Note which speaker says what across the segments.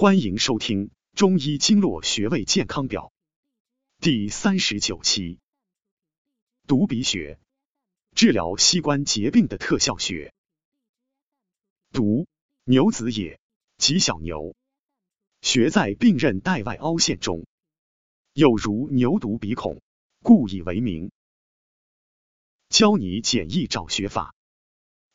Speaker 1: 欢迎收听《中医经络穴位健康表》第三十九期。犊鼻穴，治疗膝关节病的特效穴。犊，牛子也，即小牛。穴在病韧带外凹陷中，有如牛犊鼻孔，故以为名。教你简易找穴法：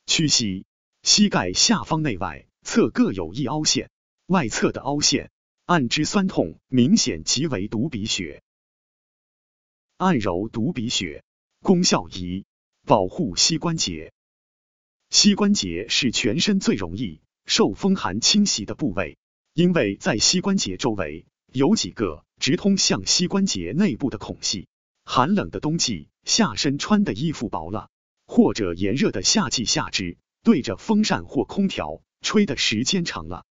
Speaker 1: 屈膝，膝盖下方内外侧各有一凹陷。外侧的凹陷，按之酸痛明显即为犊鼻穴。按揉犊鼻穴，功效一：保护膝关节。膝关节是全身最容易受风寒侵袭的部位，因为在膝关节周围有几个直通向膝关节内部的孔隙。寒冷的冬季，下身穿的衣服薄了，或者炎热的夏季下肢对着风扇或空调吹的时间长了。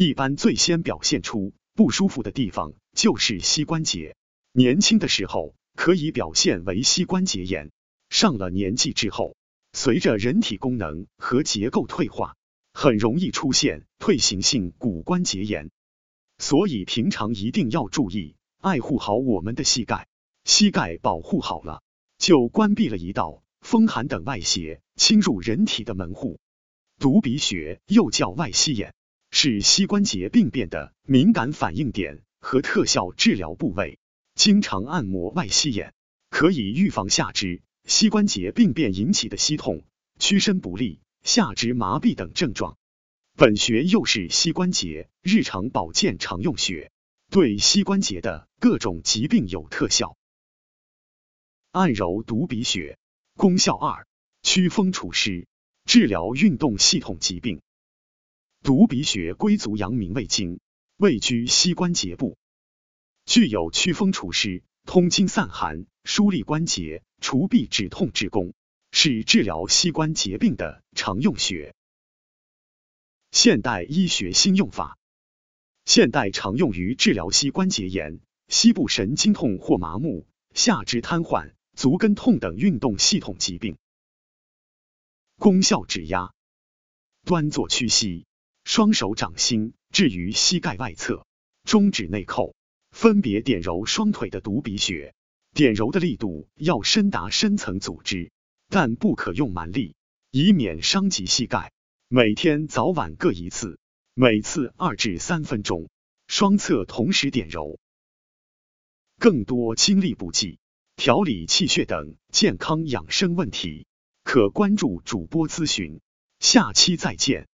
Speaker 1: 一般最先表现出不舒服的地方就是膝关节，年轻的时候可以表现为膝关节炎，上了年纪之后，随着人体功能和结构退化，很容易出现退行性骨关节炎。所以平常一定要注意爱护好我们的膝盖，膝盖保护好了，就关闭了一道风寒等外邪侵入人体的门户。犊鼻穴又叫外膝眼。是膝关节病变的敏感反应点和特效治疗部位，经常按摩外膝眼，可以预防下肢膝关节病变引起的膝痛、屈伸不利、下肢麻痹等症状。本穴又是膝关节日常保健常用穴，对膝关节的各种疾病有特效。按揉犊鼻穴，功效二：祛风除湿，治疗运动系统疾病。犊鼻穴归足阳明胃经，位居膝关节部，具有祛风除湿、通经散寒、疏利关节、除痹止痛之功，是治疗膝关节病的常用穴。现代医学新用法，现代常用于治疗膝关节炎、膝部神经痛或麻木、下肢瘫痪、足跟痛等运动系统疾病。功效指压，端坐屈膝。双手掌心置于膝盖外侧，中指内扣，分别点揉双腿的犊鼻穴。点揉的力度要深达深层组织，但不可用蛮力，以免伤及膝盖。每天早晚各一次，每次二至三分钟，双侧同时点揉。更多精力补剂、调理气血等健康养生问题，可关注主播咨询。下期再见。